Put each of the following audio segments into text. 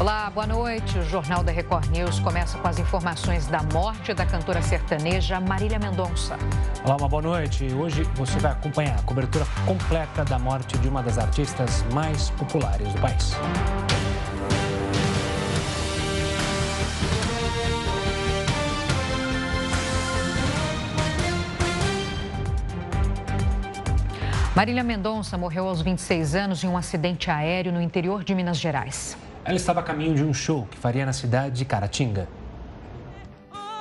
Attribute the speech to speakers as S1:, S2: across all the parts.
S1: Olá, boa noite. O Jornal da Record News começa com as informações da morte da cantora sertaneja Marília Mendonça.
S2: Olá, uma boa noite. Hoje você vai acompanhar a cobertura completa da morte de uma das artistas mais populares do país.
S1: Marília Mendonça morreu aos 26 anos em um acidente aéreo no interior de Minas Gerais.
S2: Ela estava a caminho de um show que faria na cidade de Caratinga.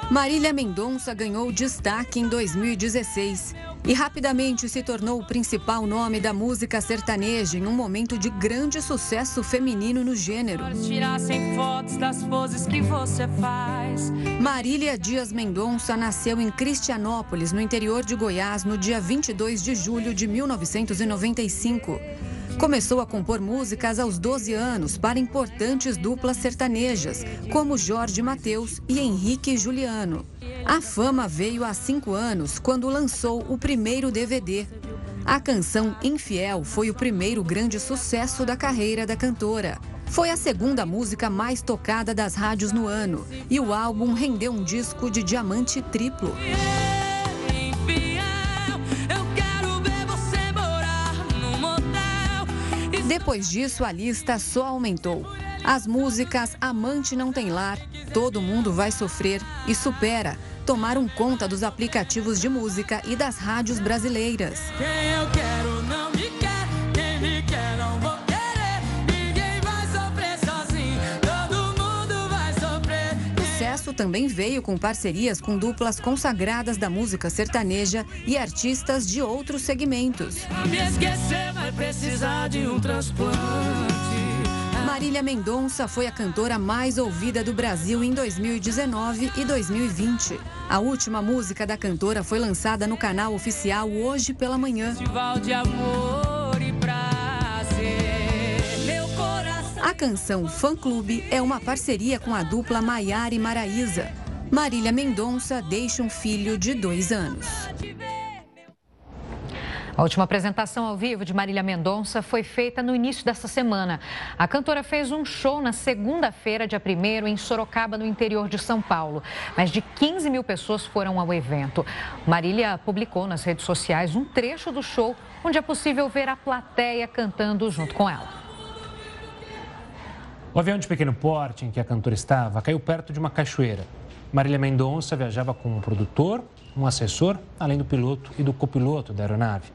S3: Marília Mendonça ganhou destaque em 2016 e rapidamente se tornou o principal nome da música sertaneja em um momento de grande sucesso feminino no gênero. Marília Dias Mendonça nasceu em Cristianópolis, no interior de Goiás, no dia 22 de julho de 1995. Começou a compor músicas aos 12 anos para importantes duplas sertanejas, como Jorge Mateus e Henrique Juliano. A fama veio há cinco anos, quando lançou o primeiro DVD. A canção Infiel foi o primeiro grande sucesso da carreira da cantora. Foi a segunda música mais tocada das rádios no ano e o álbum rendeu um disco de diamante triplo. Depois disso, a lista só aumentou. As músicas Amante Não Tem Lar, Todo Mundo Vai Sofrer e Supera tomaram conta dos aplicativos de música e das rádios brasileiras. Também veio com parcerias com duplas consagradas da música sertaneja e artistas de outros segmentos. De um. Marília Mendonça foi a cantora mais ouvida do Brasil em 2019 e 2020. A última música da cantora foi lançada no canal oficial hoje pela manhã. A canção Fã Clube é uma parceria com a dupla Maiara e Maraísa. Marília Mendonça deixa um filho de dois anos.
S1: A última apresentação ao vivo de Marília Mendonça foi feita no início desta semana. A cantora fez um show na segunda-feira, dia 1 em Sorocaba, no interior de São Paulo. Mais de 15 mil pessoas foram ao evento. Marília publicou nas redes sociais um trecho do show, onde é possível ver a plateia cantando junto com ela.
S2: O avião de pequeno porte em que a cantora estava caiu perto de uma cachoeira. Marília Mendonça viajava com um produtor um assessor, além do piloto e do copiloto da aeronave.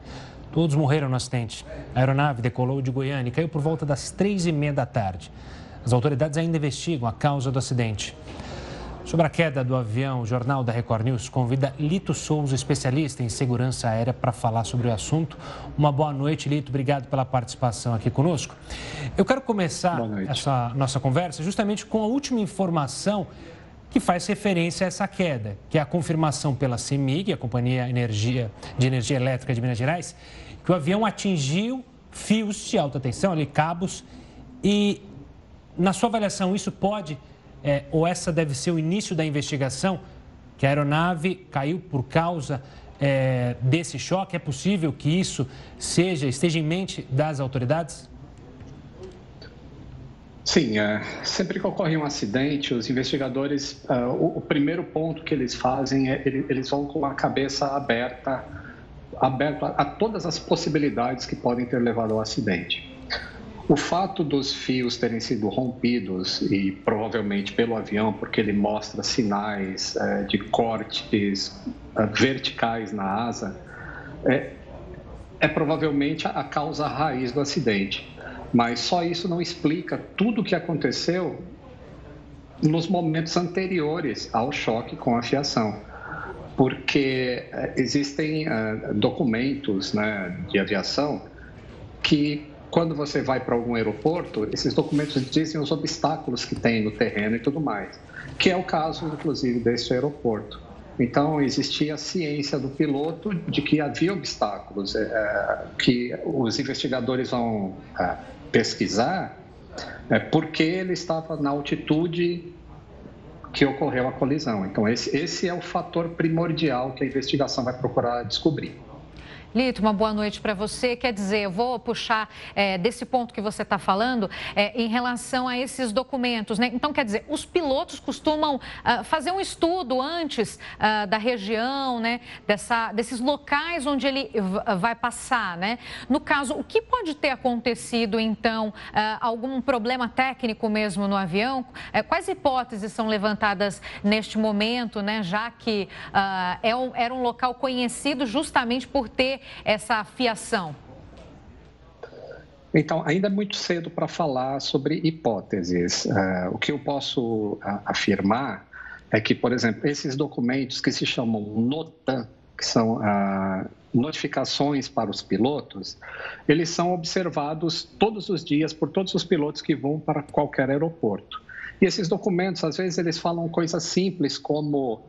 S2: Todos morreram no acidente. A aeronave decolou de Goiânia e caiu por volta das três e meia da tarde. As autoridades ainda investigam a causa do acidente. Sobre a queda do avião, o Jornal da Record News convida Lito Souza, especialista em segurança aérea, para falar sobre o assunto. Uma boa noite, Lito. Obrigado pela participação aqui conosco. Eu quero começar essa nossa conversa justamente com a última informação que faz referência a essa queda, que é a confirmação pela CEMIG, a Companhia Energia, de Energia Elétrica de Minas Gerais, que o avião atingiu fios de alta tensão, ali, cabos, e na sua avaliação isso pode, é, ou essa deve ser o início da investigação, que a aeronave caiu por causa é, desse choque? É possível que isso seja, esteja em mente das autoridades?
S4: Sim, é, sempre que ocorre um acidente, os investigadores, uh, o, o, primeiro ponto que eles fazem é ele, eles vão com a cabeça aberta, aberta a, a todas as possibilidades que podem ter levado ao acidente. O fato dos fios terem sido rompidos e provavelmente pelo avião, porque ele mostra sinais uh, de cortes uh, verticais na asa, é, é provavelmente a causa raiz do acidente. Mas só isso não explica tudo o que aconteceu nos momentos anteriores ao choque com a fiação. Porque eh, existem uh, documentos né, de aviação que, quando você vai para algum aeroporto, esses documentos dizem os obstáculos que tem no terreno e tudo mais, que é o caso, inclusive, desse aeroporto. Então, existia a ciência do piloto de que havia obstáculos, é, que os investigadores vão é, pesquisar é, porque ele estava na altitude que ocorreu a colisão. Então, esse, esse é o fator primordial que a investigação vai procurar descobrir.
S1: Lito, uma boa noite para você. Quer dizer, eu vou puxar é, desse ponto que você está falando é, em relação a esses documentos. Né? Então, quer dizer, os pilotos costumam uh, fazer um estudo antes uh, da região, né? Dessa, desses locais onde ele vai passar. Né? No caso, o que pode ter acontecido, então? Uh, algum problema técnico mesmo no avião? quais hipóteses são levantadas neste momento, né? já que é um, era um local conhecido justamente por ter essa fiação?
S4: Então, ainda é muito cedo para falar sobre hipóteses. Uh, o que eu posso afirmar é que, por exemplo, esses documentos que se chamam NOTAM, que são uh, notificações para os pilotos, eles são observados todos os dias por todos os pilotos que vão para qualquer aeroporto. E esses documentos, às vezes, eles falam coisas simples como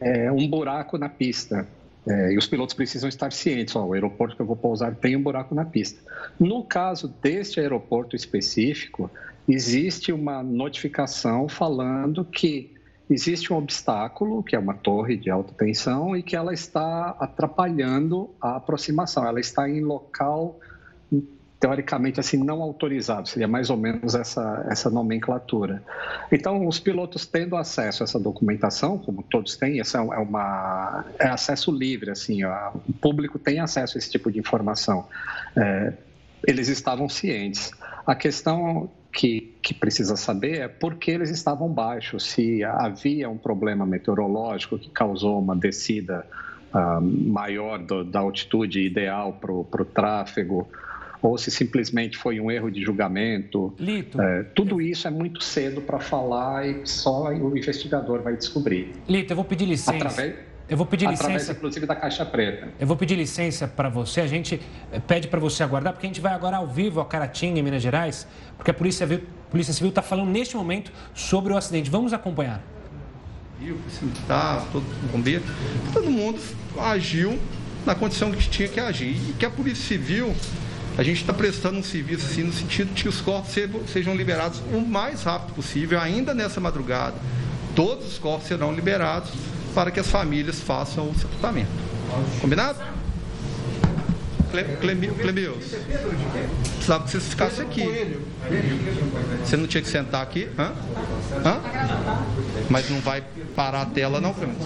S4: é, um buraco na pista. É, e os pilotos precisam estar cientes, ó, o aeroporto que eu vou pousar tem um buraco na pista. No caso deste aeroporto específico, existe uma notificação falando que existe um obstáculo, que é uma torre de alta tensão, e que ela está atrapalhando a aproximação. Ela está em local teoricamente assim não autorizado, seria mais ou menos essa, essa nomenclatura. Então, os pilotos tendo acesso a essa documentação, como todos têm, essa é uma é acesso livre, assim, ó, o público tem acesso a esse tipo de informação. É, eles estavam cientes. A questão que, que, precisa saber é por que eles estavam baixos, se havia um problema meteorológico que causou uma descida uh, maior do, da altitude ideal para o tráfego, ou se simplesmente foi um erro de julgamento. Lito. É, tudo isso é muito cedo para falar e só o investigador vai descobrir.
S2: Lito, eu vou pedir licença. Através, eu vou pedir
S4: através,
S2: licença.
S4: inclusive, da Caixa Preta.
S2: Eu vou pedir licença para você. A gente eh, pede para você aguardar, porque a gente vai agora ao vivo a Caratinga, em Minas Gerais, porque a Polícia, Polícia Civil está falando neste momento sobre o acidente. Vamos acompanhar.
S5: O militar, todo bombeiro, todo mundo agiu na condição que tinha que agir. E que a Polícia Civil a gente está prestando um serviço assim, no sentido de que os corpos sejam liberados o mais rápido possível, ainda nessa madrugada. Todos os corpos serão liberados para que as famílias façam o sepultamento. Combinado? Clemeus, precisava que você ficasse aqui. Você não tinha que sentar aqui? Hã? Hã? Mas não vai parar a tela, não, Clemeus?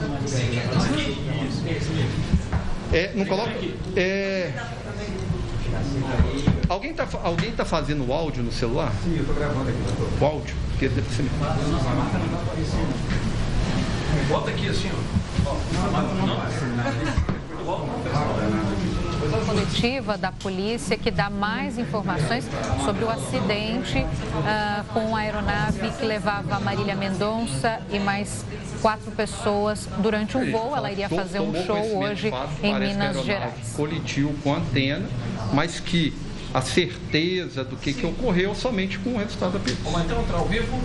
S5: É, não coloca. É. Alguém está alguém tá fazendo o áudio no celular?
S6: Sim, eu estou gravando aqui.
S5: O áudio? Porque você me...
S6: Bota aqui assim, ó.
S1: Coletiva da polícia que dá mais informações sobre o acidente uh, com a aeronave que levava Marília Mendonça e mais quatro pessoas durante um voo. Ela iria fazer um show hoje em Minas Gerais.
S5: Colitiu com a antena mas que a certeza do que, que ocorreu somente com o resultado da perícia.
S6: Vamos então entrar ao vivo?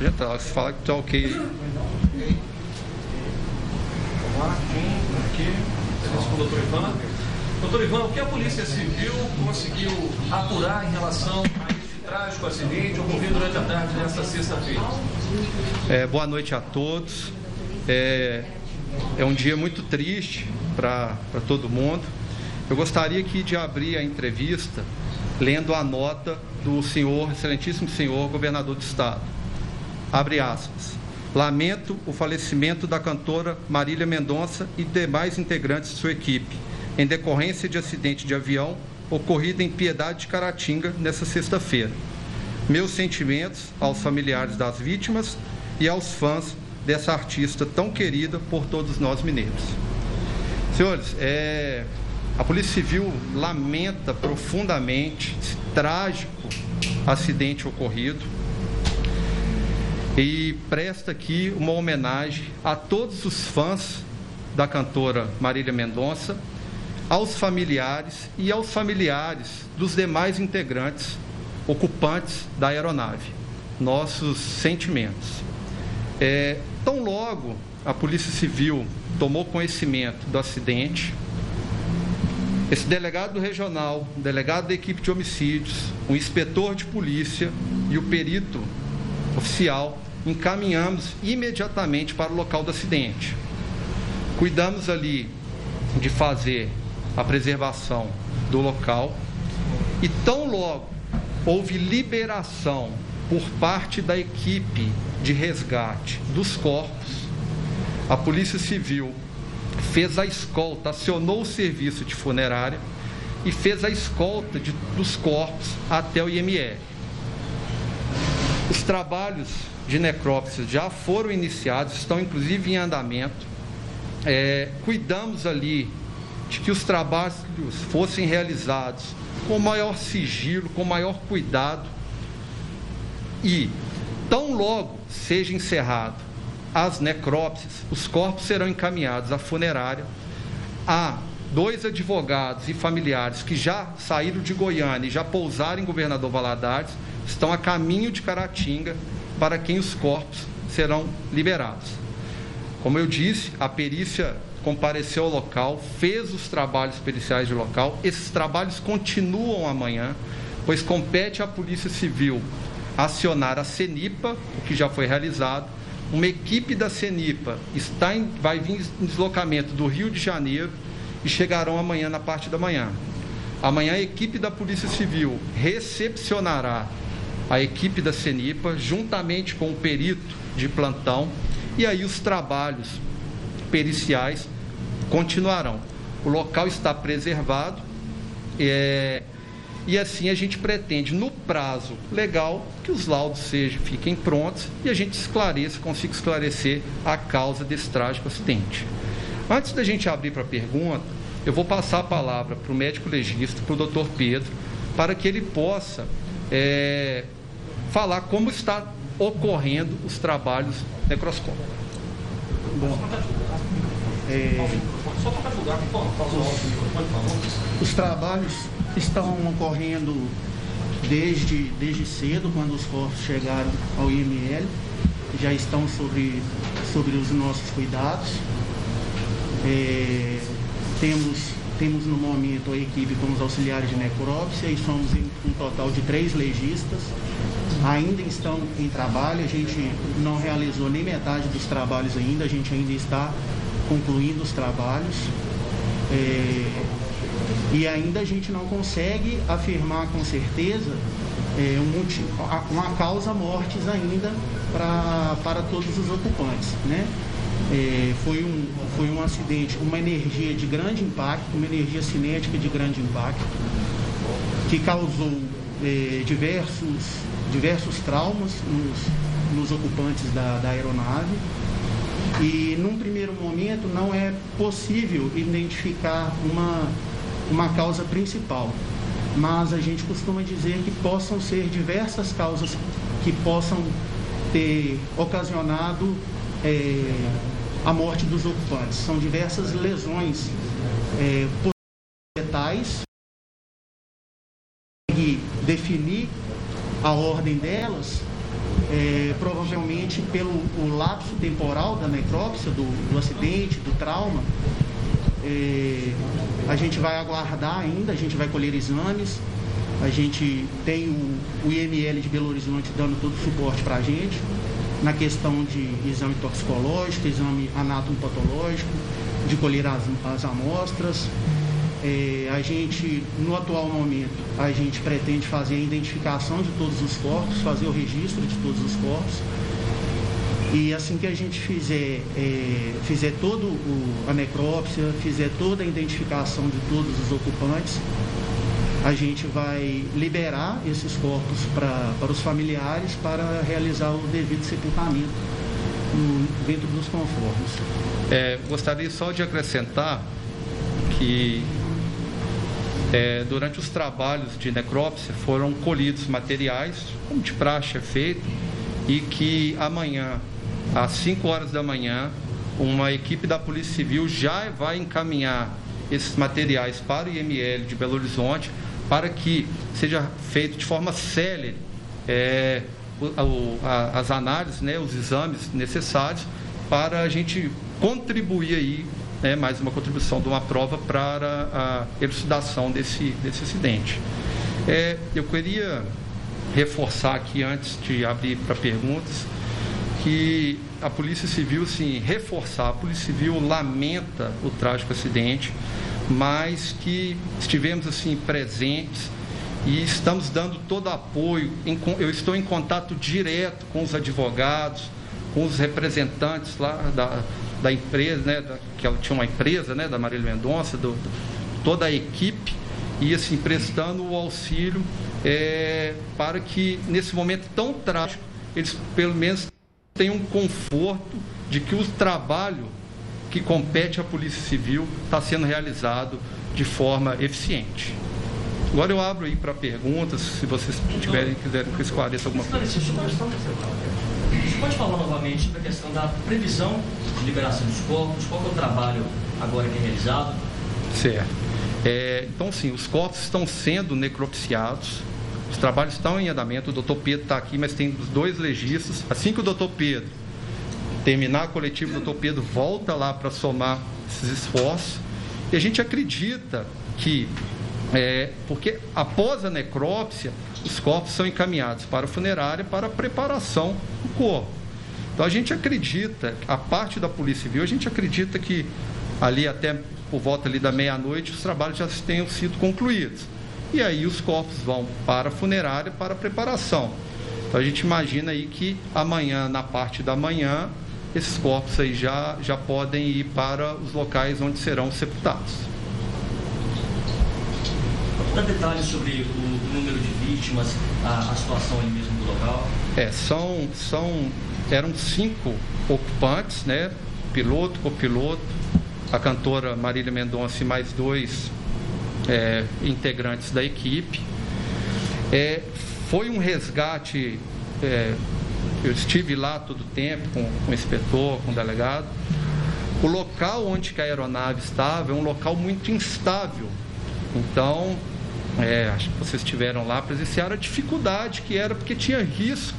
S5: Já está, se fala que está ok. Vamos
S6: lá, aqui, com o doutor Ivan. Doutor Ivan, o que a Polícia Civil conseguiu apurar em relação a esse trágico acidente ocorrido durante a tarde desta sexta-feira?
S5: É, boa noite a todos. É, é um dia muito triste para todo mundo. Eu gostaria aqui de abrir a entrevista lendo a nota do senhor, excelentíssimo senhor governador do estado. Abre aspas. Lamento o falecimento da cantora Marília Mendonça e demais integrantes de sua equipe, em decorrência de acidente de avião ocorrido em Piedade de Caratinga nesta sexta-feira. Meus sentimentos aos familiares das vítimas e aos fãs dessa artista tão querida por todos nós mineiros. Senhores, é, a Polícia Civil lamenta profundamente esse trágico acidente ocorrido e presta aqui uma homenagem a todos os fãs da cantora Marília Mendonça, aos familiares e aos familiares dos demais integrantes ocupantes da aeronave. Nossos sentimentos. É, tão logo a Polícia Civil tomou conhecimento do acidente, esse delegado regional, delegado da equipe de homicídios, o inspetor de polícia e o perito oficial encaminhamos imediatamente para o local do acidente. Cuidamos ali de fazer a preservação do local e tão logo houve liberação por parte da equipe de resgate dos corpos, a Polícia Civil fez a escolta, acionou o serviço de funerária e fez a escolta de, dos corpos até o IML. Os trabalhos de necrópsia já foram iniciados, estão inclusive em andamento. É, cuidamos ali de que os trabalhos fossem realizados com maior sigilo, com maior cuidado e tão logo seja encerrado as necrópsias, os corpos serão encaminhados à funerária. Há dois advogados e familiares que já saíram de Goiânia e já pousaram em Governador Valadares, estão a caminho de Caratinga, para quem os corpos serão liberados. Como eu disse, a perícia compareceu ao local, fez os trabalhos periciais de local. Esses trabalhos continuam amanhã, pois compete à Polícia Civil acionar a CENIPA, o que já foi realizado. Uma equipe da CENIPA está em, vai vir em deslocamento do Rio de Janeiro e chegarão amanhã na parte da manhã. Amanhã a equipe da Polícia Civil recepcionará a equipe da CENIPA, juntamente com o perito de plantão, e aí os trabalhos periciais continuarão. O local está preservado é, e assim a gente pretende, no prazo legal, que os laudos sejam, fiquem prontos e a gente esclareça, consiga esclarecer a causa desse trágico acidente. Antes da gente abrir para pergunta, eu vou passar a palavra para o médico legista, para o doutor Pedro, para que ele possa é, falar como está ocorrendo os trabalhos necroscópicos.
S7: Bom, é, os trabalhos estão ocorrendo desde, desde cedo, quando os corpos chegaram ao IML, já estão sobre, sobre os nossos cuidados. É, temos, temos no momento a equipe com os auxiliares de necrópsia e somos um total de três legistas. Ainda estão em trabalho, a gente não realizou nem metade dos trabalhos ainda, a gente ainda está concluindo os trabalhos. É, e ainda a gente não consegue afirmar com certeza é, um, uma causa mortes ainda pra, para todos os ocupantes. Né? É, foi, um, foi um acidente, uma energia de grande impacto, uma energia cinética de grande impacto, que causou é, diversos, diversos traumas nos, nos ocupantes da, da aeronave. E num primeiro momento não é possível identificar uma uma causa principal, mas a gente costuma dizer que possam ser diversas causas que possam ter ocasionado é, a morte dos ocupantes. São diversas lesões é, letais definir a ordem delas, é, provavelmente pelo o lapso temporal da necrópsia, do, do acidente, do trauma, é, a gente vai aguardar ainda, a gente vai colher exames. A gente tem o, o IML de Belo Horizonte dando todo o suporte para a gente na questão de exame toxicológico, exame anatomopatológico, de colher as, as amostras. É, a gente, no atual momento, a gente pretende fazer a identificação de todos os corpos, fazer o registro de todos os corpos e assim que a gente fizer, é, fizer toda a necrópsia, fizer toda a identificação de todos os ocupantes, a gente vai liberar esses corpos pra, para os familiares para realizar o devido sepultamento no, dentro dos conformes.
S5: É, gostaria só de acrescentar que é, durante os trabalhos de necrópsia foram colhidos materiais, como de praxe é feito, e que amanhã às 5 horas da manhã, uma equipe da Polícia Civil já vai encaminhar esses materiais para o IML de Belo Horizonte para que seja feito de forma célere é, as análises, né, os exames necessários para a gente contribuir aí, né, mais uma contribuição de uma prova para a elucidação desse, desse acidente. É, eu queria reforçar aqui, antes de abrir para perguntas, que a Polícia Civil, sim, reforçar, a Polícia Civil lamenta o trágico acidente, mas que estivemos, assim, presentes e estamos dando todo apoio. Eu estou em contato direto com os advogados, com os representantes lá da, da empresa, né, da, que ela tinha uma empresa, né, da Marília Mendonça, do, toda a equipe, e assim, prestando o auxílio é, para que, nesse momento tão trágico, eles pelo menos tenham um conforto de que o trabalho que compete à Polícia Civil está sendo realizado de forma eficiente. Agora eu abro aí para perguntas, se vocês tiverem, quiserem que eu esclareça alguma coisa.
S8: Você pode falar novamente sobre a questão da previsão de liberação dos corpos? Qual é o trabalho agora que é realizado?
S5: Certo. É, então, sim, os corpos estão sendo necropsiados, os trabalhos estão em andamento. O doutor Pedro está aqui, mas tem os dois legistas. Assim que o doutor Pedro terminar a coletiva, o doutor Pedro volta lá para somar esses esforços. E a gente acredita que é, porque após a necrópsia, os corpos são encaminhados para a funerária para a preparação Então a gente acredita, a parte da Polícia Civil, a gente acredita que ali até por volta ali da meia-noite os trabalhos já tenham sido concluídos. E aí os corpos vão para a funerária para a preparação. Então a gente imagina aí que amanhã, na parte da manhã, esses corpos aí já, já podem ir para os locais onde serão sepultados.
S8: Dá detalhes sobre o número de vítimas, a, a situação ali mesmo
S5: É, são, são, eram cinco ocupantes, né? Piloto, copiloto, a cantora Marília Mendonça e mais dois é, integrantes da equipe. É, foi um resgate, é, eu estive lá todo o tempo com, com o inspetor, com o delegado. O local onde a aeronave estava é um local muito instável. Então, é, acho que vocês estiveram lá, presenciaram a dificuldade que era, porque tinha risco,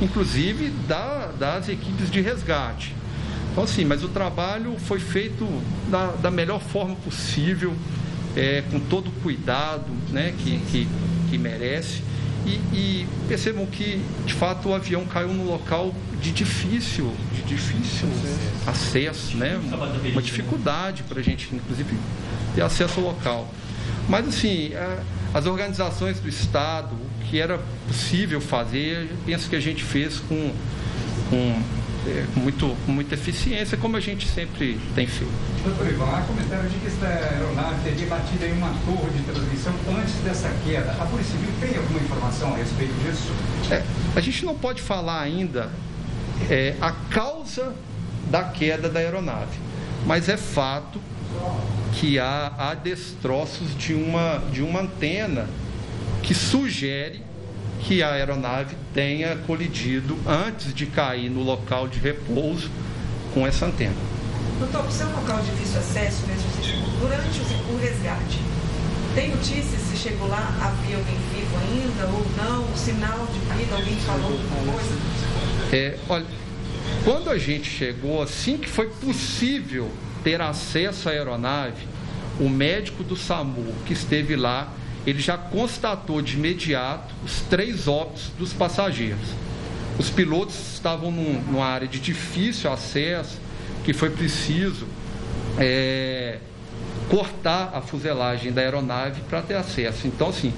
S5: inclusive, da, das equipes de resgate. Então, assim, mas o trabalho foi feito da, da melhor forma possível, é, com todo o cuidado né, que, que, que merece. E, e, percebam que, de fato, o avião caiu num local de difícil, de difícil acesso, né? Uma dificuldade para a gente, inclusive, ter acesso ao local. Mas, assim, as organizações do Estado, o que era possível fazer, penso que a gente fez com, com, é, muito, com muita eficiência, como a gente sempre tem feito.
S9: Doutor Ivan, há comentário de que esta aeronave teria batido em uma torre de transmissão antes dessa queda. A Polícia Civil tem alguma informação a respeito disso?
S5: É, a gente não pode falar ainda é, a causa da queda da aeronave, mas é fato que há, há destroços de uma, de uma antena que sugere que a aeronave tenha colidido antes de cair no local de repouso com essa antena.
S10: Doutor, por ser um local de difícil acesso, mesmo durante o resgate, tem notícias se chegou lá, havia alguém vivo ainda ou não? Sinal de vida, alguém falou alguma coisa?
S5: É, olha, quando a gente chegou, assim que foi possível ter acesso à aeronave, o médico do SAMU que esteve lá, ele já constatou de imediato os três óbitos dos passageiros. Os pilotos estavam num, numa área de difícil acesso, que foi preciso é, cortar a fuselagem da aeronave para ter acesso. Então, assim,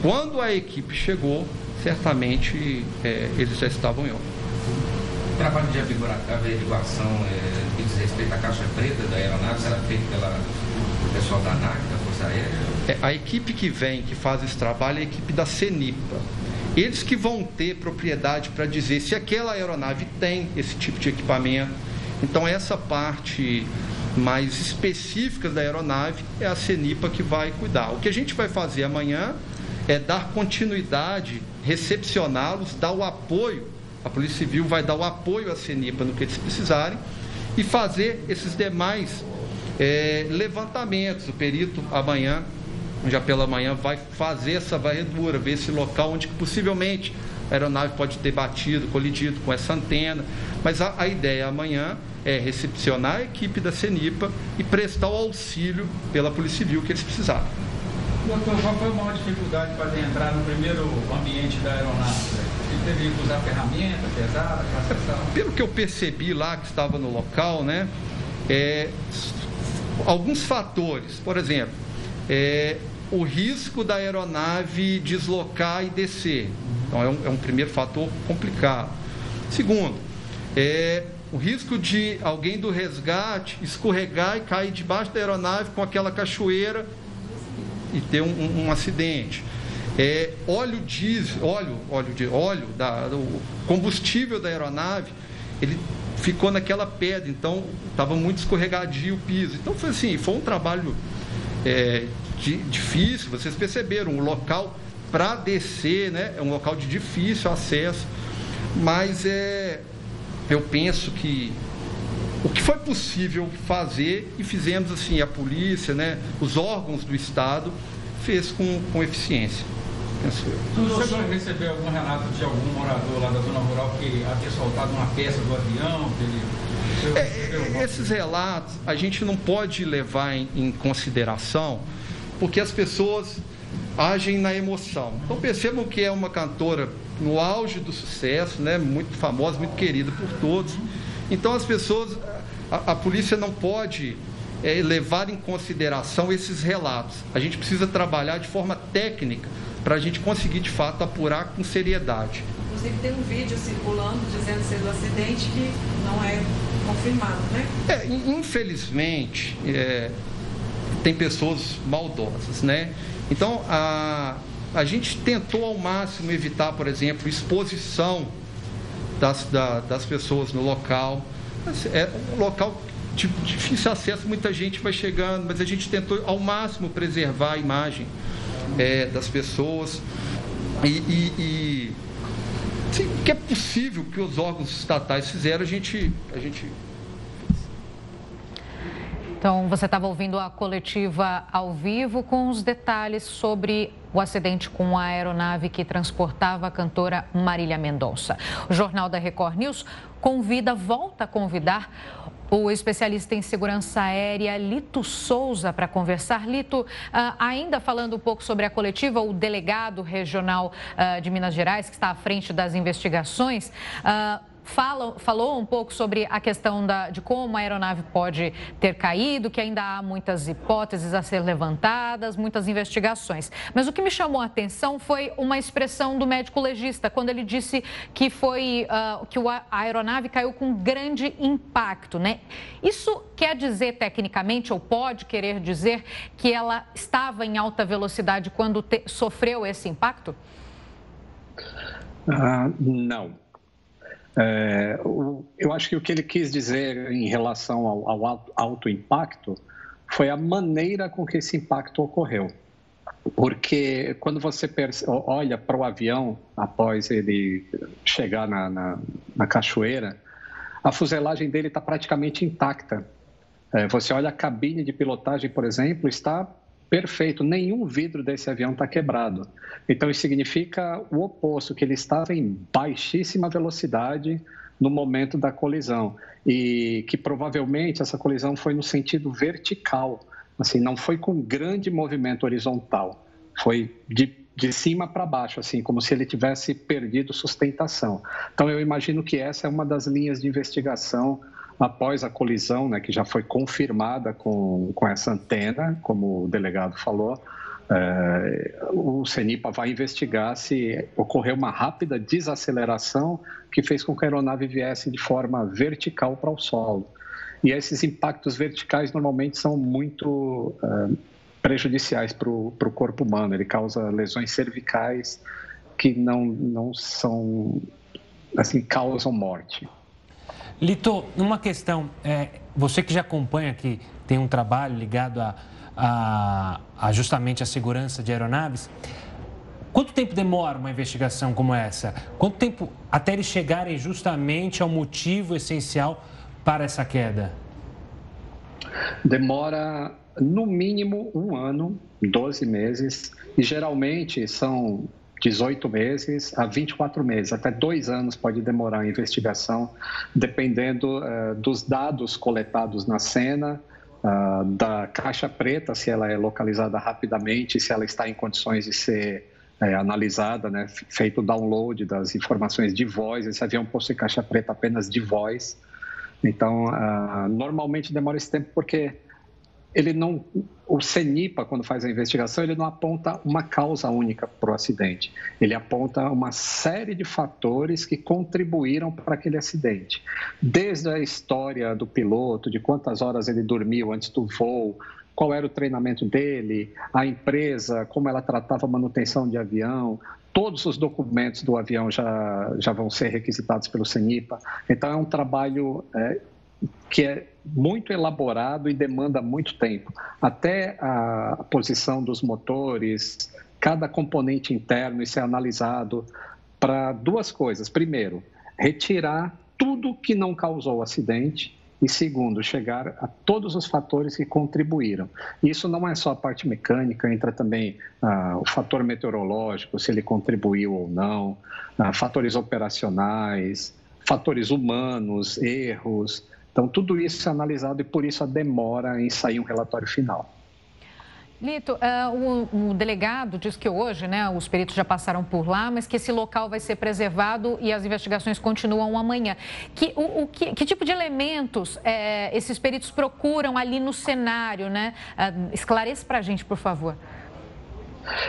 S5: quando a equipe chegou, certamente é, eles já estavam em óbito.
S11: Trabalho de averiguação é, que diz respeito à caixa preta da aeronave será feito pela pessoal da ANAC, da Força Aérea?
S5: É, a equipe que vem, que faz esse trabalho, é a equipe da CENIPA. Eles que vão ter propriedade para dizer se aquela aeronave tem esse tipo de equipamento. Então, essa parte mais específica da aeronave é a CENIPA que vai cuidar. O que a gente vai fazer amanhã é dar continuidade, recepcioná-los, dar o apoio. A Polícia Civil vai dar o apoio à CENIPA no que eles precisarem e fazer esses demais é, levantamentos. O perito amanhã, já pela manhã, vai fazer essa varredura, ver esse local onde possivelmente a aeronave pode ter batido, colidido com essa antena. Mas a, a ideia amanhã é recepcionar a equipe da CENIPA e prestar o auxílio pela Polícia Civil que eles precisaram.
S9: Doutor, qual foi a maior dificuldade para entrar no primeiro ambiente da aeronave? Teve que usar ferramenta pesada para
S5: Pelo que eu percebi lá que estava no local, né? É, alguns fatores, por exemplo, é, o risco da aeronave deslocar e descer. Então, é um, é um primeiro fator complicado. Segundo, é o risco de alguém do resgate escorregar e cair debaixo da aeronave com aquela cachoeira e ter um, um, um acidente. É, óleo diesel, óleo, óleo de óleo, da, o combustível da aeronave, ele ficou naquela pedra, então estava muito escorregadio o piso. Então foi assim, foi um trabalho é, de, difícil, vocês perceberam, o local para descer, né, é um local de difícil acesso, mas é, eu penso que o que foi possível fazer e fizemos assim, a polícia, né, os órgãos do Estado, fez com, com eficiência.
S9: Penso eu. O senhor recebeu algum relato de algum morador lá da zona rural que havia soltado uma peça do avião? Ele...
S5: É, esses relatos a gente não pode levar em, em consideração, porque as pessoas agem na emoção. Então percebam que é uma cantora no auge do sucesso, né, muito famosa, muito querida por todos. Então as pessoas, a, a polícia não pode é, levar em consideração esses relatos. A gente precisa trabalhar de forma técnica para a gente conseguir de fato apurar com seriedade.
S10: Inclusive tem um vídeo circulando dizendo ser do acidente que não é confirmado, né?
S5: É, infelizmente é, tem pessoas maldosas, né? Então a a gente tentou ao máximo evitar, por exemplo, exposição das, da, das pessoas no local. É um local de difícil acesso, muita gente vai chegando, mas a gente tentou ao máximo preservar a imagem é, das pessoas. E, e, e sim, que é possível que os órgãos estatais fizeram, a gente, a gente
S1: então, você estava ouvindo a coletiva ao vivo com os detalhes sobre o acidente com a aeronave que transportava a cantora Marília Mendonça. O Jornal da Record News convida, volta a convidar o especialista em segurança aérea Lito Souza para conversar. Lito, ah, ainda falando um pouco sobre a coletiva, o delegado regional ah, de Minas Gerais, que está à frente das investigações, ah, fala, falou um pouco sobre a questão da, de como a aeronave pode ter caído, que ainda há muitas hipóteses a ser levantadas, muitas investigações. Mas o que me chamou a atenção foi uma expressão do médico legista, quando ele disse que foi uh, que a aeronave caiu com grande impacto, né? Isso quer dizer tecnicamente, ou pode querer dizer, que ela estava em alta velocidade quando te, sofreu esse impacto?
S4: Uh, não. É, o, eu acho que o que ele quis dizer em relação ao, ao alto, impacto foi a maneira com que esse impacto ocorreu. Porque quando você olha para o avião após ele chegar na, na, na cachoeira, a fuselagem dele está praticamente intacta. É, você olha a cabine de pilotagem, por exemplo, está perfeito, nenhum vidro desse avião está quebrado. Então, isso significa o oposto, que ele estava em baixíssima velocidade no momento da colisão e que provavelmente essa colisão foi no sentido vertical, assim, não foi com grande movimento horizontal, foi de, de cima para baixo, assim, como se ele tivesse perdido sustentação. Então, eu imagino que essa é uma das linhas de investigação após a colisão, né, que já foi confirmada com, com essa antena, como o delegado falou, é, o CENIPA vai investigar se ocorreu uma rápida desaceleração que fez com que a aeronave viesse de forma vertical para o solo. E esses impactos verticais normalmente são muito é, prejudiciais para o corpo humano. Ele causa lesões cervicais que não, não são, assim, causam morte.
S2: Lito, uma questão, é, você que já acompanha que tem um trabalho ligado a, a, a justamente a segurança de aeronaves, quanto tempo demora uma investigação como essa? Quanto tempo até eles chegarem justamente ao motivo essencial para essa queda?
S4: Demora no mínimo um ano, 12 meses, e geralmente são 18 meses a 24 meses, até dois anos pode demorar a investigação, dependendo uh, dos dados coletados na cena, uh, da caixa preta, se ela é localizada rapidamente, se ela está em condições de ser é, analisada, né, feito o download das informações de voz. Esse avião possui caixa preta apenas de voz. Então, uh, normalmente demora esse tempo porque ele não, o CENIPA, quando faz a investigação, ele não aponta uma causa única para o acidente. Ele aponta uma série de fatores que contribuíram para aquele acidente. Desde a história do piloto, de quantas horas ele dormiu antes do voo, qual era o treinamento dele, a empresa, como ela tratava a manutenção de avião, todos os documentos do avião já, já vão ser requisitados pelo CENIPA. Então, é um trabalho é, que é muito elaborado e demanda muito tempo. Até a posição dos motores, cada componente interno, isso é analisado para duas coisas. Primeiro, retirar tudo que não causou o acidente e segundo, chegar a todos os fatores que contribuíram. Isso não é só a parte mecânica, entra também ah, o fator meteorológico, se ele contribuiu ou não, ah, fatores operacionais, fatores humanos, erros. Então, tudo isso é analisado e por isso a demora em sair um relatório final.
S1: Lito, uh, o, o, delegado diz que hoje, né, os peritos já passaram por lá, mas que esse local vai ser preservado e as investigações continuam amanhã. Que, o, o que, que, tipo de elementos é, esses peritos procuram ali no cenário, né? Uh, esclareça para a gente, por favor.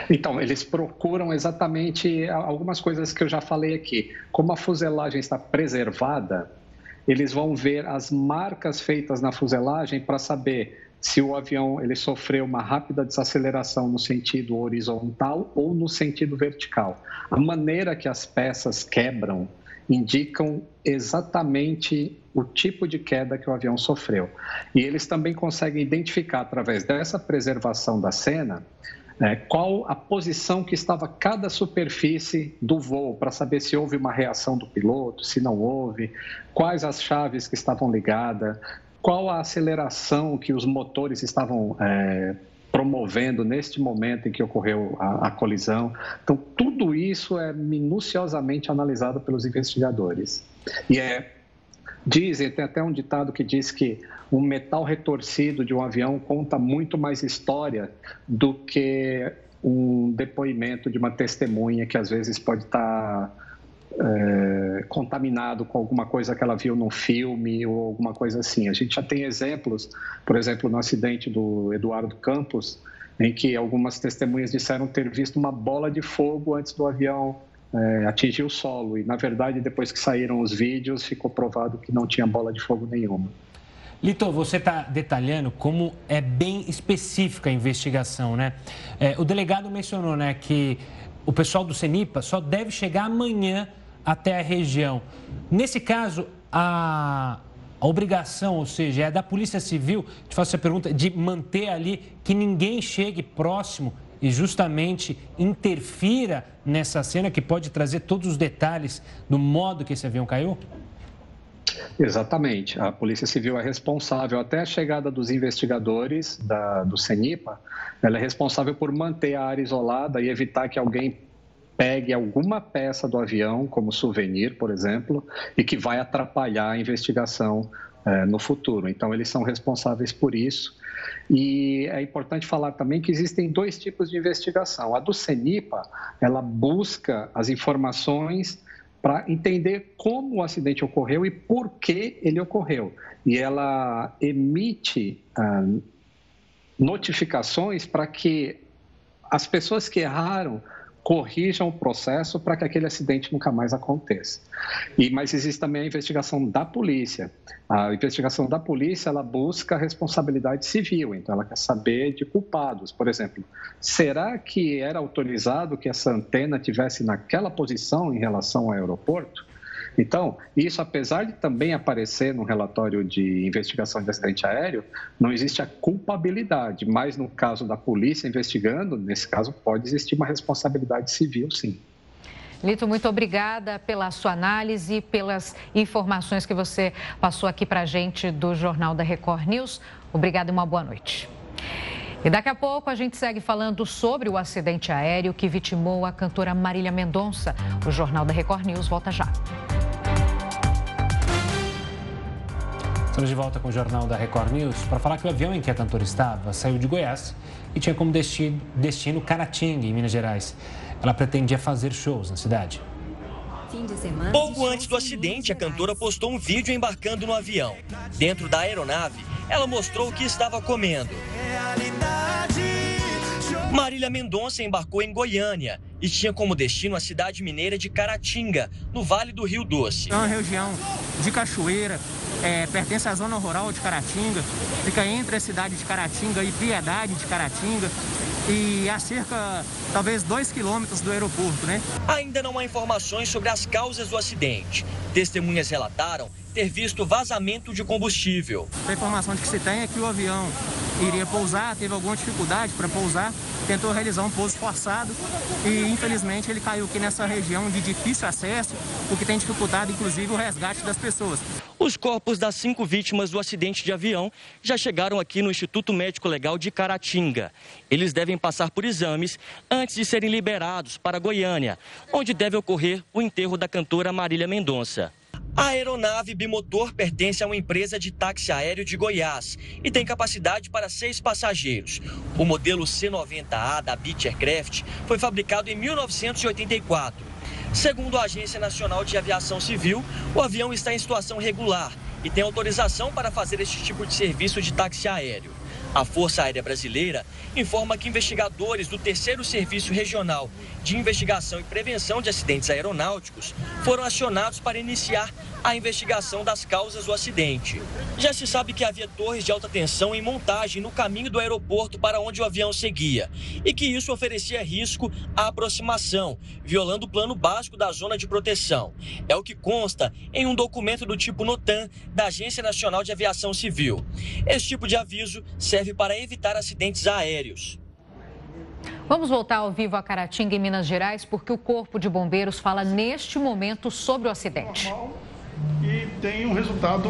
S4: Então, eles procuram exatamente algumas coisas que eu já falei aqui. Como a fuselagem está preservada, eles vão ver as marcas feitas na fuselagem para saber se o avião ele sofreu uma rápida desaceleração no sentido horizontal ou no sentido vertical. A maneira que as peças quebram indicam exatamente o tipo de queda que o avião sofreu. E eles também conseguem identificar, através dessa preservação da cena, é, qual a posição que estava cada superfície do voo, para saber se houve uma reação do piloto, se não houve, quais as chaves que estavam ligadas, qual a aceleração que os motores estavam é, promovendo neste momento em que ocorreu a, a, colisão. Então, tudo isso é minuciosamente analisado pelos investigadores. E é, dizem, tem até um ditado que diz que um metal retorcido de um avião conta muito mais história do que um depoimento de uma testemunha que às vezes pode estar é, contaminado com alguma coisa que ela viu num filme ou alguma coisa assim. A gente já tem exemplos, por exemplo, no acidente do Eduardo Campos, em que algumas testemunhas disseram ter visto uma bola de fogo antes do avião é, atingir o solo. E, na verdade, depois que saíram os vídeos, ficou provado que não tinha bola de fogo nenhuma.
S2: Lito, você está detalhando como é bem específica a investigação, né? É, o delegado mencionou né, que o pessoal do CENIPA só deve chegar amanhã até a região. Nesse caso, a, a obrigação, ou seja, é da Polícia Civil, te faço essa pergunta, de manter ali que ninguém chegue próximo e justamente interfira nessa cena que pode trazer todos os detalhes do modo que esse avião caiu?
S4: Exatamente. A Polícia Civil é responsável, até a chegada dos investigadores da, do CENIPA, ela é responsável por manter a área isolada e evitar que alguém pegue alguma peça do avião, como souvenir, por exemplo, e que vai atrapalhar a investigação é, no futuro. Então, eles são responsáveis por isso. E é importante falar também que existem dois tipos de investigação. A do CENIPA, ela busca as informações para entender como o acidente ocorreu e por que ele ocorreu. E ela emite ah, notificações para que as pessoas que erraram corrijam o processo para que aquele acidente nunca mais aconteça. E mas existe também a investigação da polícia. A investigação da polícia ela busca responsabilidade civil, então ela quer saber de culpados. Por exemplo, será que era autorizado que essa antena tivesse naquela posição em relação ao aeroporto? Então, isso, apesar de também aparecer no relatório de investigação de acidente aéreo, não existe a culpabilidade, mas no caso da polícia investigando, nesse caso, pode existir uma responsabilidade civil, sim.
S1: Lito, muito obrigada pela sua análise, e pelas informações que você passou aqui para a gente do Jornal da Record News. Obrigada e uma boa noite. E daqui a pouco a gente segue falando sobre o acidente aéreo que vitimou a cantora Marília Mendonça. O Jornal da Record News volta já.
S2: Estamos de volta com o Jornal da Record News para falar que o avião em que a cantora estava saiu de Goiás e tinha como destino, destino Caratinga, em Minas Gerais. Ela pretendia fazer shows na cidade.
S12: Pouco antes do acidente, a cantora postou um vídeo embarcando no avião. Dentro da aeronave, ela mostrou o que estava comendo. Marília Mendonça embarcou em Goiânia e tinha como destino a cidade mineira de Caratinga, no Vale do Rio Doce.
S13: É uma região de cachoeira, é, pertence à zona rural de Caratinga, fica entre a cidade de Caratinga e Piedade de Caratinga e a cerca, talvez, dois quilômetros do aeroporto, né?
S12: Ainda não há informações sobre as causas do acidente. Testemunhas relataram ter visto vazamento de combustível.
S13: A informação de que se tem é que o avião iria pousar, teve alguma dificuldade para pousar, tentou realizar um pouso forçado e infelizmente ele caiu aqui nessa região de difícil acesso, o que tem dificultado inclusive o resgate das pessoas.
S12: Os corpos das cinco vítimas do acidente de avião já chegaram aqui no Instituto Médico Legal de Caratinga. Eles devem passar por exames antes de serem liberados para Goiânia, onde deve ocorrer o enterro da cantora Marília Mendonça. A aeronave bimotor pertence a uma empresa de táxi aéreo de Goiás e tem capacidade para seis passageiros. O modelo C-90A da Beech Aircraft foi fabricado em 1984. Segundo a Agência Nacional de Aviação Civil, o avião está em situação regular e tem autorização para fazer este tipo de serviço de táxi aéreo. A Força Aérea Brasileira informa que investigadores do Terceiro Serviço Regional de Investigação e Prevenção de Acidentes Aeronáuticos foram acionados para iniciar a investigação das causas do acidente. Já se sabe que havia torres de alta tensão em montagem no caminho do aeroporto para onde o avião seguia e que isso oferecia risco à aproximação, violando o plano básico da zona de proteção. É o que consta em um documento do tipo NOTAM da Agência Nacional de Aviação Civil. Esse tipo de aviso serve para evitar acidentes aéreos.
S1: Vamos voltar ao vivo a Caratinga, em Minas Gerais, porque o Corpo de Bombeiros fala neste momento sobre o acidente.
S14: E tem um resultado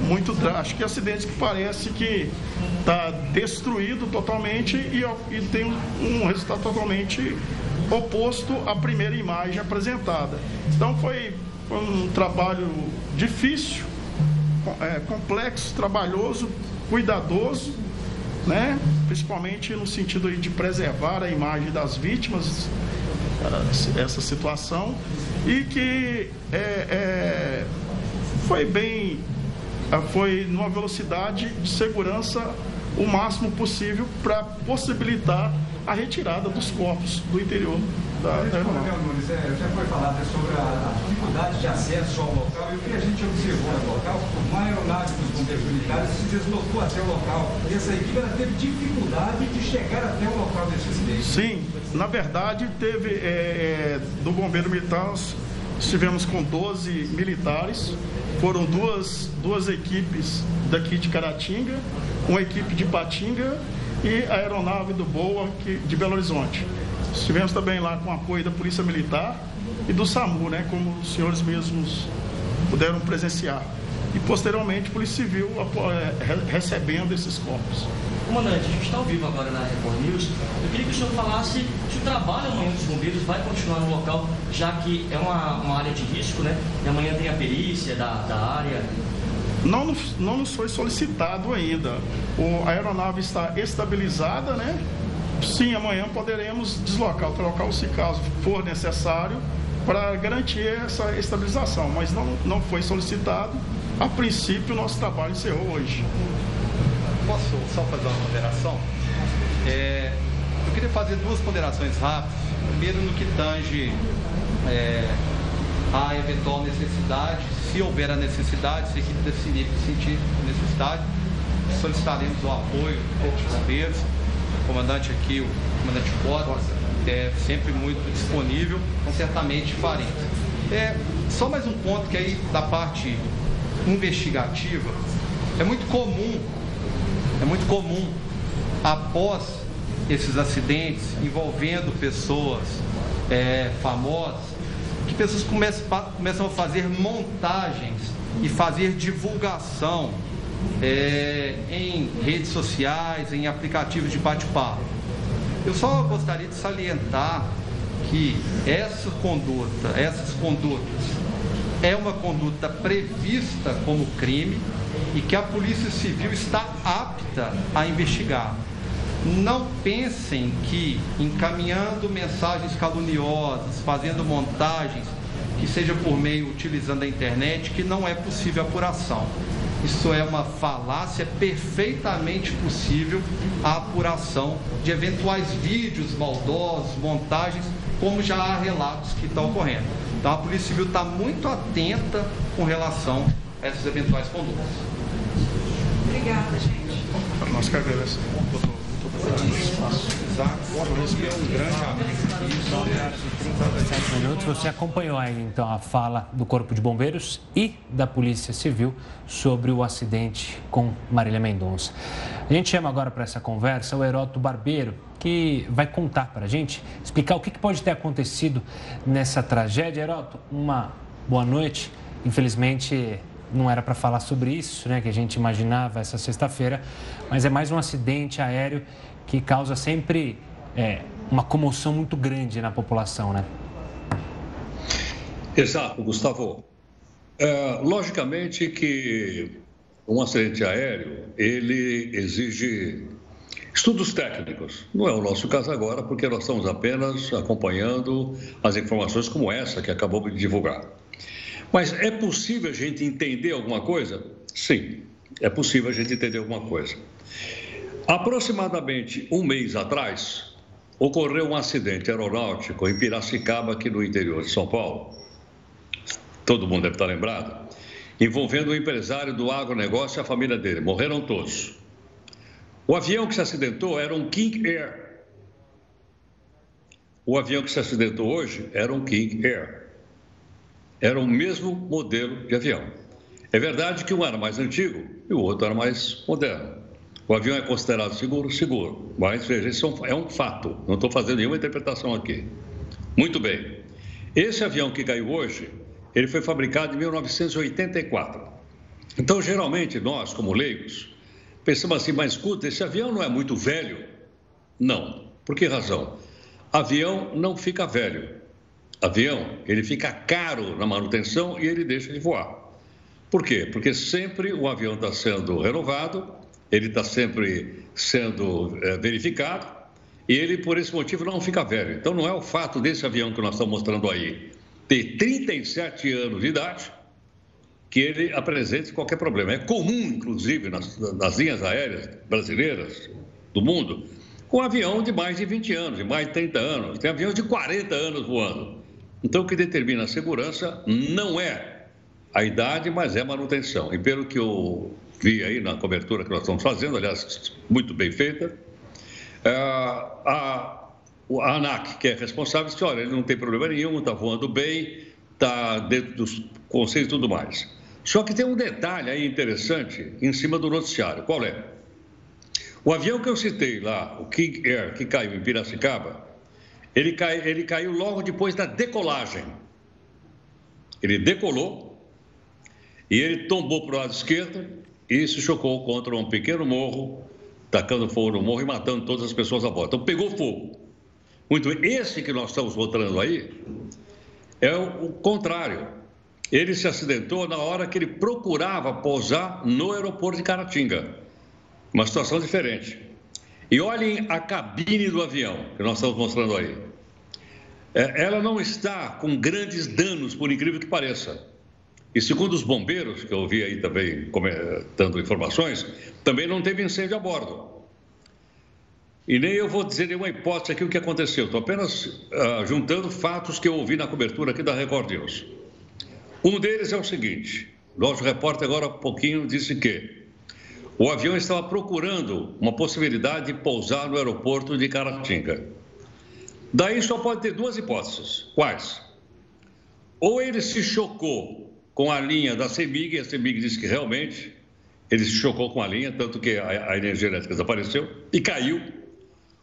S14: muito drástico, que acidente que parece que está destruído totalmente e, e tem um resultado totalmente oposto à primeira imagem apresentada. Então foi, foi um trabalho difícil, é, complexo, trabalhoso, cuidadoso, né? principalmente no sentido de preservar a imagem das vítimas, essa situação, e que é, é, foi bem, foi numa velocidade de segurança o máximo possível para possibilitar a retirada dos corpos do interior da, da
S9: Nunes, é, já foi falado sobre a, dificuldade de acesso ao local e o que a gente observou no local, uma aeronave dos bombeiros militares se deslocou até o local e essa equipe teve dificuldade de chegar até o local desse acidente.
S14: Sim, na verdade teve é, é do bombeiro militar estivemos com 12 militares, foram duas, duas equipes daqui de Caratinga, uma equipe de Patinga e a aeronave do Boa de Belo Horizonte. Estivemos também lá com apoio da Polícia Militar e do SAMU, né, como os senhores mesmos puderam presenciar. E posteriormente, Polícia Civil é, recebendo esses corpos.
S15: Comandante, a gente está ao vivo agora na Record News. Eu queria que o senhor falasse se o trabalho amanhã dos bombeiros vai continuar no local, já que é uma, uma área de risco, né? E amanhã tem a perícia da, da área.
S14: Não, não nos foi solicitado ainda. O, a aeronave está estabilizada, né? sim, amanhã poderemos deslocar o local se caso for necessário para garantir essa estabilização, mas não, não foi solicitado. A princípio, o nosso trabalho encerrou hoje.
S5: Posso só fazer uma ponderação? É, eu queria fazer duas ponderações rápidas. Primeiro, no que tange é, a eventual necessidade, se houver a necessidade, se a equipe definir sentir necessidade, solicitaremos o apoio do Corpo de Bombeiros o comandante aqui, o comandante Bota, é sempre muito disponível, então certamente faremos. É, só mais um ponto que aí da parte investigativa, é muito comum, é muito comum, após esses acidentes envolvendo pessoas é, famosas, que pessoas começam, a fazer montagens e fazer divulgação é, em redes sociais, em aplicativos de bate-papo. Eu só gostaria de salientar que essa conduta, essas condutas, é uma conduta prevista como crime e que a Polícia Civil está apta a investigar. Não pensem que encaminhando mensagens caluniosas, fazendo montagens, que seja por meio utilizando a internet, que não é possível apuração. Isso é uma falácia, é perfeitamente possível a apuração de eventuais vídeos maldosos, montagens, como já há relatos que estão ocorrendo. Então a Polícia Civil está muito atenta com relação a essas eventuais condutas.
S10: Obrigada, gente.
S14: Nós que agradecemos,
S2: Minutos, você acompanhou aí então a fala do Corpo de Bombeiros e da Polícia Civil sobre o acidente com Marília Mendonça. A gente chama agora para essa conversa o Heródoto Barbeiro, que vai contar para a gente, explicar o que pode ter acontecido nessa tragédia. Heródoto, uma boa noite. Infelizmente, não era para falar sobre isso, né, que a gente imaginava essa sexta-feira, mas é mais um acidente aéreo que causa sempre é, uma comoção muito grande na população, né?
S16: Exato, Gustavo. É, logicamente que um acidente aéreo, ele exige estudos técnicos. Não é o nosso caso agora, porque nós estamos apenas acompanhando as informações como essa que acabou de divulgar. Mas é possível a gente entender alguma coisa? Sim, é possível a gente entender alguma coisa. Aproximadamente um mês atrás, ocorreu um acidente aeronáutico em Piracicaba, aqui no interior de São Paulo. Todo mundo deve estar lembrado. Envolvendo o empresário do agronegócio e a família dele. Morreram todos. O avião que se acidentou era um King Air. O avião que se acidentou hoje era um King Air. Era o mesmo modelo de avião. É verdade que um era mais antigo e o outro era mais moderno. O avião é considerado seguro? Seguro. Mas, veja, isso é um fato. Não estou fazendo nenhuma interpretação aqui. Muito bem. Esse avião que caiu hoje, ele foi fabricado em 1984. Então, geralmente, nós, como leigos, pensamos assim, mas escuta, esse avião não é muito velho? Não. Por que razão? Avião não fica velho. Avião, ele fica caro na manutenção e ele deixa de voar. Por quê? Porque sempre o avião está sendo renovado ele está sempre sendo é, verificado e ele, por esse motivo, não fica velho. Então, não é o fato desse avião que nós estamos mostrando aí ter 37 anos de idade que ele apresente qualquer problema. É comum, inclusive, nas, nas linhas aéreas brasileiras do mundo, com avião de mais de 20 anos, de mais de 30 anos. Tem aviões de 40 anos voando. Então, o que determina a segurança não é a idade, mas é a manutenção. E pelo que eu vi aí na cobertura que nós estamos fazendo, aliás, muito bem feita. É, a, a ANAC, que é responsável, disse: olha, ele não tem problema nenhum, está voando bem, está dentro dos conceitos e tudo mais. Só que tem um detalhe aí interessante em cima do noticiário: qual é? O avião que eu citei lá, o King Air, que caiu em Piracicaba, ele, cai, ele caiu logo depois da decolagem. Ele decolou e ele tombou para o lado esquerdo e se chocou contra um pequeno morro, tacando fogo no morro e matando todas as pessoas à volta. Então pegou fogo. Muito bem. Esse que nós estamos mostrando aí é o, o contrário. Ele se acidentou na hora que ele procurava pousar no aeroporto de Caratinga. Uma situação diferente. E olhem a cabine do avião que nós estamos mostrando aí. É, ela não está com grandes danos, por incrível que pareça. E segundo os bombeiros, que eu ouvi aí também dando informações, também não teve incêndio a bordo. E nem eu vou dizer nenhuma hipótese aqui o que aconteceu. Estou apenas uh, juntando fatos que eu ouvi na cobertura aqui da Record News. Um deles é o seguinte: nosso repórter agora há pouquinho disse que o avião estava procurando uma possibilidade de pousar no aeroporto de Caratinga. Daí só pode ter duas hipóteses. Quais? Ou ele se chocou com a linha da CEMIG, e a CEMIG disse que realmente ele se chocou com a linha, tanto que a, a energia elétrica desapareceu e caiu.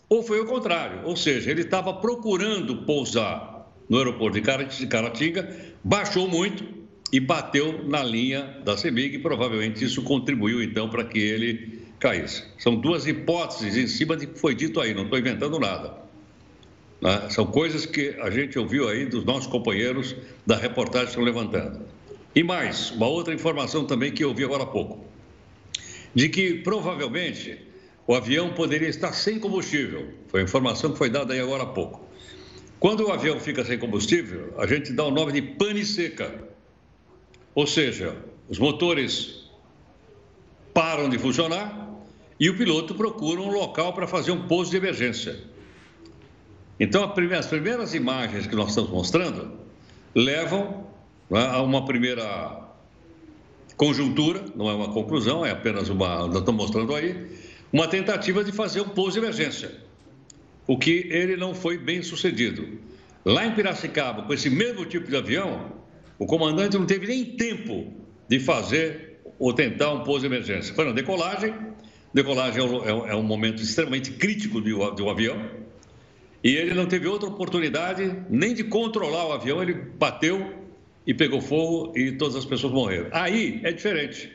S16: Ou foi o contrário, ou seja, ele estava procurando pousar no aeroporto de Caratinga, baixou muito e bateu na linha da CEMIG, e provavelmente isso contribuiu então para que ele caísse. São duas hipóteses em cima de que foi dito aí, não estou inventando nada. Né? São coisas que a gente ouviu aí dos nossos companheiros da reportagem que estão levantando. E mais, uma outra informação também que eu ouvi agora há pouco, de que provavelmente o avião poderia estar sem combustível. Foi a informação que foi dada aí agora há pouco. Quando o avião fica sem combustível, a gente dá o nome de pane seca. Ou seja, os motores param de funcionar e o piloto procura um local para fazer um pouso de emergência. Então, as primeiras imagens que nós estamos mostrando levam né, a uma primeira conjuntura, não é uma conclusão, é apenas uma, nós estamos mostrando aí, uma tentativa de fazer um pouso de emergência, o que ele não foi bem sucedido. Lá em Piracicaba, com esse mesmo tipo de avião, o comandante não teve nem tempo de fazer ou tentar um pouso de emergência. Foi na decolagem, decolagem é um, é um momento extremamente crítico de um avião, e ele não teve outra oportunidade nem de controlar o avião, ele bateu e pegou fogo e todas as pessoas morreram. Aí é diferente.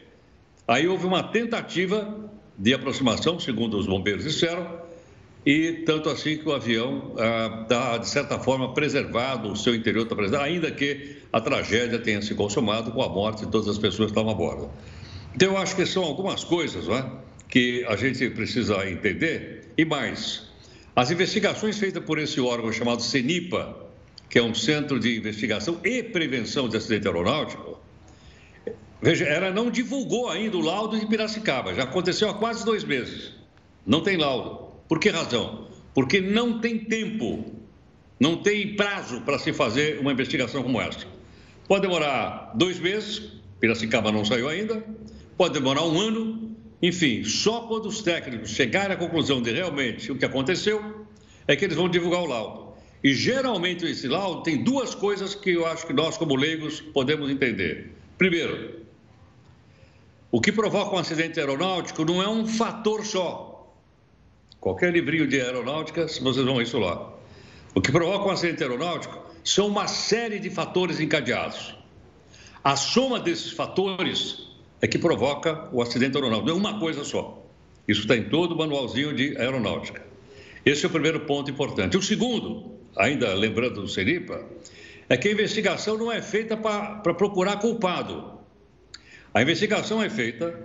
S16: Aí houve uma tentativa de aproximação, segundo os bombeiros disseram, e tanto assim que o avião está, ah, de certa forma, preservado, o seu interior está preservado, ainda que a tragédia tenha se consumado com a morte de todas as pessoas que estavam a bordo. Então, eu acho que são algumas coisas é, que a gente precisa entender. E mais, as investigações feitas por esse órgão chamado CENIPA, que é um Centro de Investigação e Prevenção de Acidente Aeronáutico, veja, ela não divulgou ainda o laudo de Piracicaba, já aconteceu há quase dois meses. Não tem laudo. Por que razão? Porque não tem tempo, não tem prazo para se fazer uma investigação como essa. Pode demorar dois meses, Piracicaba não saiu ainda, pode demorar um ano, enfim, só quando os técnicos chegarem à conclusão de realmente o que aconteceu, é que eles vão divulgar o laudo. E geralmente esse laudo tem duas coisas que eu acho que nós, como leigos, podemos entender. Primeiro, o que provoca um acidente aeronáutico não é um fator só. Qualquer livrinho de aeronáutica, vocês vão isso lá. O que provoca um acidente aeronáutico são uma série de fatores encadeados. A soma desses fatores é que provoca o acidente aeronáutico, não é uma coisa só. Isso está em todo o manualzinho de aeronáutica. Esse é o primeiro ponto importante. O segundo, ainda lembrando do Seripa, é que a investigação não é feita para procurar culpado. A investigação é feita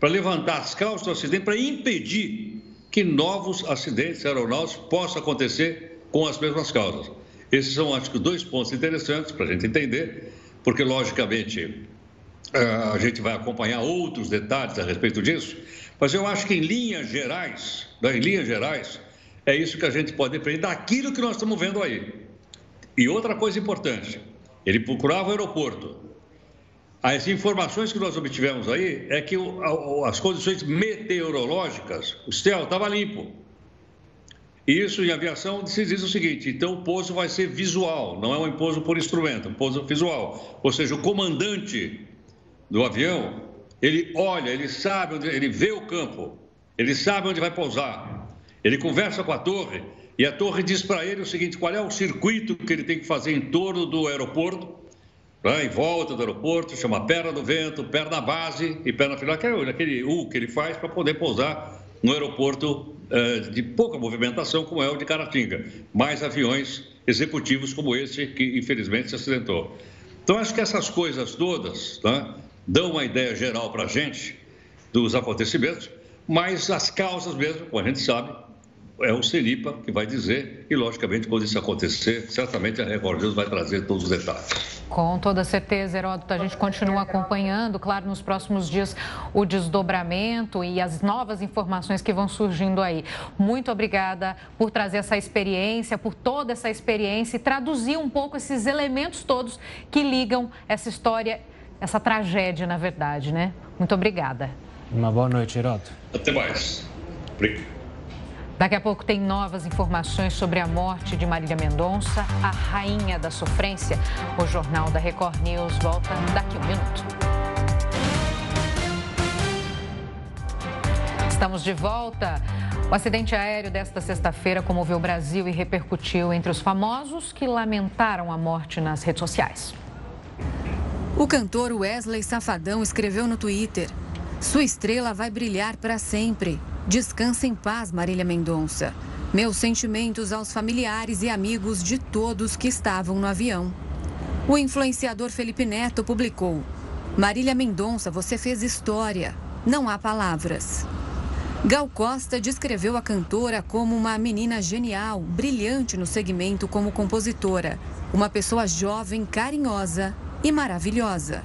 S16: para levantar as causas do acidente, para impedir que novos acidentes aeronáuticos possam acontecer com as mesmas causas. Esses são, acho que, dois pontos interessantes para a gente entender, porque, logicamente, eh, a gente vai acompanhar outros detalhes a respeito disso, mas eu acho que, em linhas gerais, né, em linhas gerais, é isso que a gente pode aprender daquilo que nós estamos vendo aí. E outra coisa importante, ele procurava o aeroporto, as informações que nós obtivemos aí é que as condições meteorológicas, o céu estava limpo. Isso em aviação se diz o seguinte: então o pouso vai ser visual, não é um pouso por instrumento, é um pouso visual. Ou seja, o comandante do avião, ele olha, ele sabe, onde, ele vê o campo, ele sabe onde vai pousar, ele conversa com a torre e a torre diz para ele o seguinte: qual é o circuito que ele tem que fazer em torno do aeroporto em volta do aeroporto, chama perna do vento, perna base e perna final, que é aquele U que ele faz para poder pousar no aeroporto eh, de pouca movimentação, como é o de Caratinga. Mais aviões executivos como esse, que infelizmente se acidentou. Então, acho que essas coisas todas né, dão uma ideia geral para a gente dos acontecimentos, mas as causas mesmo, como a gente sabe, é o CENIPA que vai dizer, e logicamente, quando isso acontecer, certamente a Record News vai trazer todos os detalhes.
S1: Com toda certeza, Heródoto, a gente continua acompanhando, claro, nos próximos dias, o desdobramento e as novas informações que vão surgindo aí. Muito obrigada por trazer essa experiência, por toda essa experiência e traduzir um pouco esses elementos todos que ligam essa história, essa tragédia, na verdade, né? Muito obrigada.
S2: Uma boa noite, Heródoto.
S16: Até mais. Obrigado.
S1: Daqui a pouco tem novas informações sobre a morte de Marília Mendonça, a rainha da sofrência. O Jornal da Record News volta daqui a um minuto. Estamos de volta. O acidente aéreo desta sexta-feira comoveu o Brasil e repercutiu entre os famosos que lamentaram a morte nas redes sociais.
S3: O cantor Wesley Safadão escreveu no Twitter: Sua estrela vai brilhar para sempre. Descanse em paz, Marília Mendonça. Meus sentimentos aos familiares e amigos de todos que estavam no avião. O influenciador Felipe Neto publicou: Marília Mendonça, você fez história. Não há palavras. Gal Costa descreveu a cantora como uma menina genial, brilhante no segmento como compositora, uma pessoa jovem, carinhosa e maravilhosa.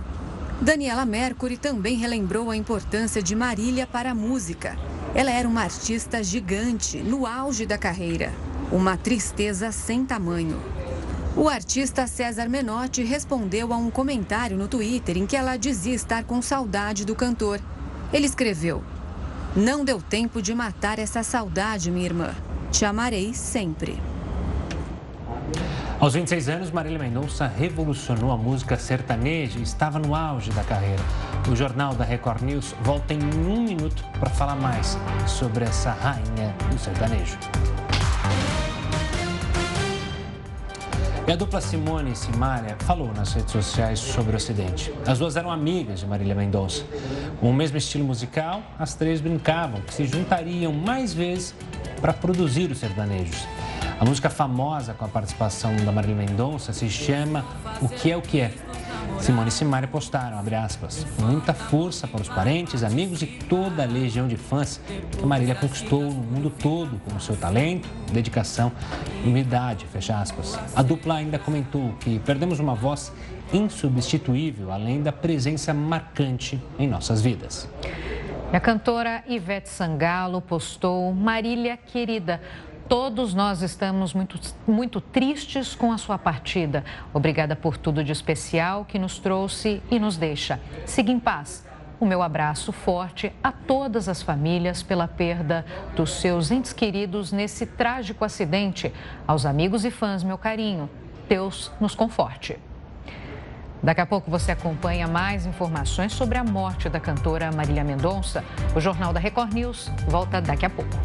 S3: Daniela Mercury também relembrou a importância de Marília para a música. Ela era uma artista gigante, no auge da carreira. Uma tristeza sem tamanho. O artista César Menotti respondeu a um comentário no Twitter em que ela dizia estar com saudade do cantor. Ele escreveu: Não deu tempo de matar essa saudade, minha irmã. Te amarei sempre.
S2: Aos 26 anos, Marília Mendonça revolucionou a música sertaneja e estava no auge da carreira. O Jornal da Record News volta em um minuto para falar mais sobre essa rainha do sertanejo. E a dupla Simone e Simária falou nas redes sociais sobre o acidente. As duas eram amigas de Marília Mendonça. Com o mesmo estilo musical, as três brincavam que se juntariam mais vezes para produzir os sertanejos. A música famosa com a participação da Marília Mendonça se chama O Que É O Que É. Simone e Simaria postaram, abre aspas, muita força para os parentes, amigos e toda a legião de fãs que Marília conquistou no mundo todo com seu talento, dedicação e humildade, fecha aspas. A dupla ainda comentou que perdemos uma voz insubstituível, além da presença marcante em nossas vidas.
S1: A cantora Ivete Sangalo postou Marília Querida, Todos nós estamos muito, muito tristes com a sua partida. Obrigada por tudo de especial que nos trouxe e nos deixa. Siga em paz. O meu abraço forte a todas as famílias pela perda dos seus entes queridos nesse trágico acidente. Aos amigos e fãs, meu carinho. Deus nos conforte. Daqui a pouco você acompanha mais informações sobre a morte da cantora Marília Mendonça. O Jornal da Record News volta daqui a pouco.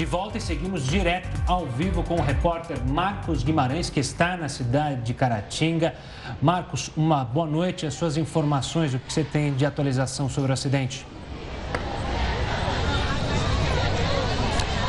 S2: De volta e seguimos direto ao vivo com o repórter Marcos Guimarães, que está na cidade de Caratinga. Marcos, uma boa noite. As suas informações, o que você tem de atualização sobre o acidente?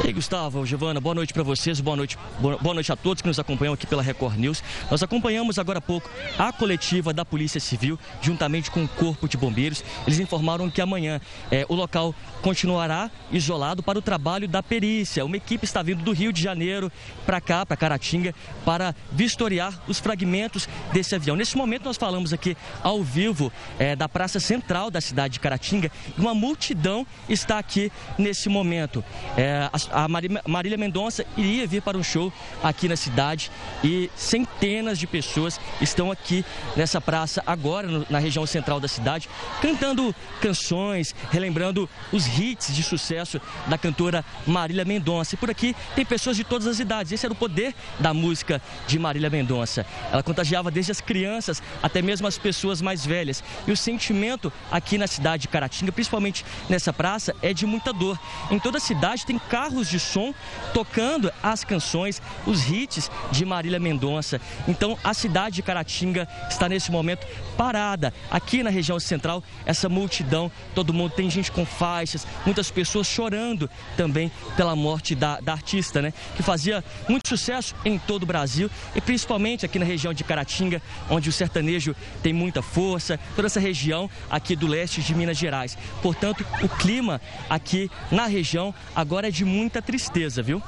S12: E Gustavo, Giovana, boa noite para vocês, boa noite, boa noite a todos que nos acompanham aqui pela Record News. Nós acompanhamos agora há pouco a coletiva da Polícia Civil, juntamente com o Corpo de Bombeiros. Eles informaram que amanhã é, o local continuará isolado para o trabalho da perícia. Uma equipe está vindo do Rio de Janeiro para cá, para Caratinga, para vistoriar os fragmentos desse avião. Nesse momento, nós falamos aqui ao vivo é, da Praça Central da cidade de Caratinga e uma multidão está aqui nesse momento. É, a Marília Mendonça iria vir para um show aqui na cidade e centenas de pessoas estão aqui nessa praça agora, na região central da cidade, cantando canções, relembrando os hits de sucesso da cantora Marília Mendonça. E por aqui tem pessoas de todas as idades. Esse era o poder da música de Marília Mendonça. Ela contagiava desde as crianças até mesmo as pessoas mais velhas. E o sentimento aqui na cidade de Caratinga, principalmente nessa praça, é de muita dor. Em toda a cidade tem carros de som tocando as canções, os hits de Marília Mendonça. Então a cidade de Caratinga está nesse momento parada. Aqui na região central, essa multidão, todo mundo tem gente com faixas, muitas pessoas chorando também pela morte da, da artista, né? Que fazia muito sucesso em todo o Brasil e principalmente aqui na região de Caratinga, onde o sertanejo tem muita força, toda essa região aqui do leste de Minas Gerais. Portanto, o clima aqui na região agora é de muita tristeza, viu?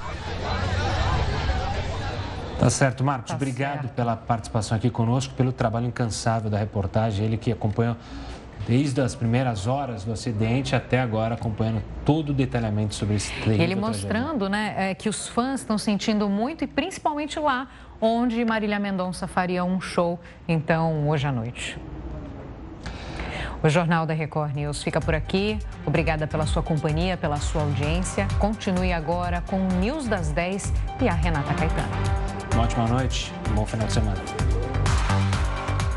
S2: Tá certo, Marcos. Tá obrigado certo. pela participação aqui conosco, pelo trabalho incansável da reportagem. Ele que acompanhou desde as primeiras horas do acidente até agora, acompanhando todo o detalhamento sobre esse terrível
S1: Ele mostrando né, é, que os fãs estão sentindo muito e principalmente lá onde Marília Mendonça faria um show, então, hoje à noite. O Jornal da Record News fica por aqui. Obrigada pela sua companhia, pela sua audiência. Continue agora com o News das 10 e a Renata Caetano.
S2: Uma ótima noite, um bom final de semana.